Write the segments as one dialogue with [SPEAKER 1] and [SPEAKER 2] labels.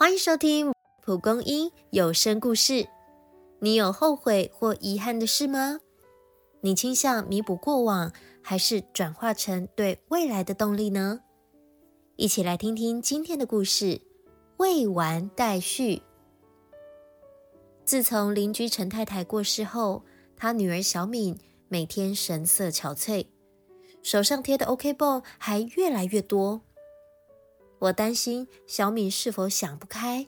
[SPEAKER 1] 欢迎收听蒲公英有声故事。你有后悔或遗憾的事吗？你倾向弥补过往，还是转化成对未来的动力呢？一起来听听今天的故事。未完待续。自从邻居陈太太过世后，她女儿小敏每天神色憔悴，手上贴的 OK 绷还越来越多。我担心小敏是否想不开，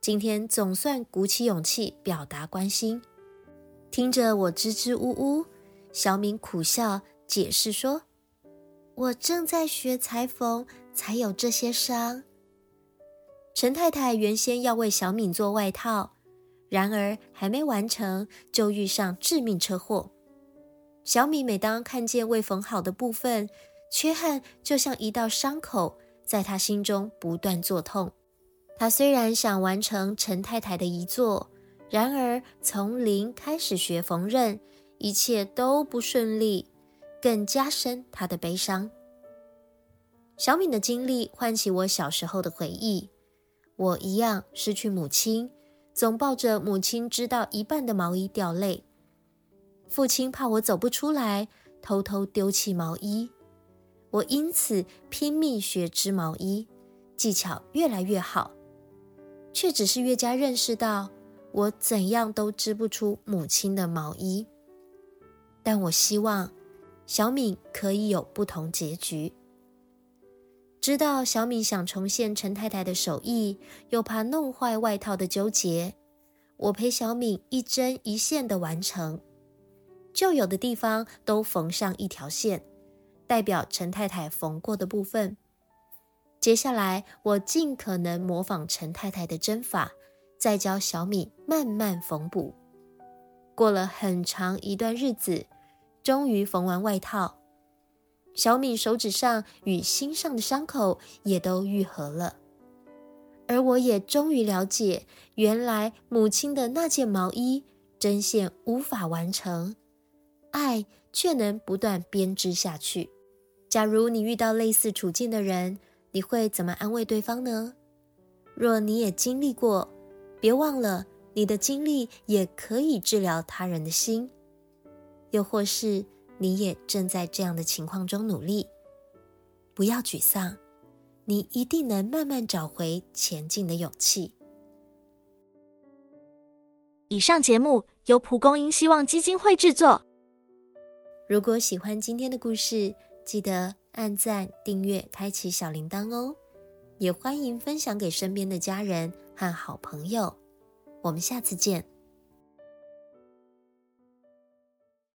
[SPEAKER 1] 今天总算鼓起勇气表达关心。听着我支支吾吾，小敏苦笑解释说：“我正在学裁缝，才有这些伤。”陈太太原先要为小敏做外套，然而还没完成就遇上致命车祸。小敏每当看见未缝好的部分，缺憾就像一道伤口。在他心中不断作痛。他虽然想完成陈太太的遗作，然而从零开始学缝纫，一切都不顺利，更加深他的悲伤。小敏的经历唤起我小时候的回忆。我一样失去母亲，总抱着母亲织到一半的毛衣掉泪。父亲怕我走不出来，偷偷丢弃毛衣。我因此拼命学织毛衣，技巧越来越好，却只是越加认识到我怎样都织不出母亲的毛衣。但我希望小敏可以有不同结局。知道小敏想重现陈太太的手艺，又怕弄坏外套的纠结，我陪小敏一针一线的完成，旧有的地方都缝上一条线。代表陈太太缝过的部分。接下来，我尽可能模仿陈太太的针法，再教小敏慢慢缝补。过了很长一段日子，终于缝完外套。小敏手指上与心上的伤口也都愈合了，而我也终于了解，原来母亲的那件毛衣针线无法完成，爱却能不断编织下去。假如你遇到类似处境的人，你会怎么安慰对方呢？若你也经历过，别忘了你的经历也可以治疗他人的心。又或是你也正在这样的情况中努力，不要沮丧，你一定能慢慢找回前进的勇气。
[SPEAKER 2] 以上节目由蒲公英希望基金会制作。
[SPEAKER 1] 如果喜欢今天的故事，记得按赞、订阅、开启小铃铛哦！也欢迎分享给身边的家人和好朋友。我们下次见。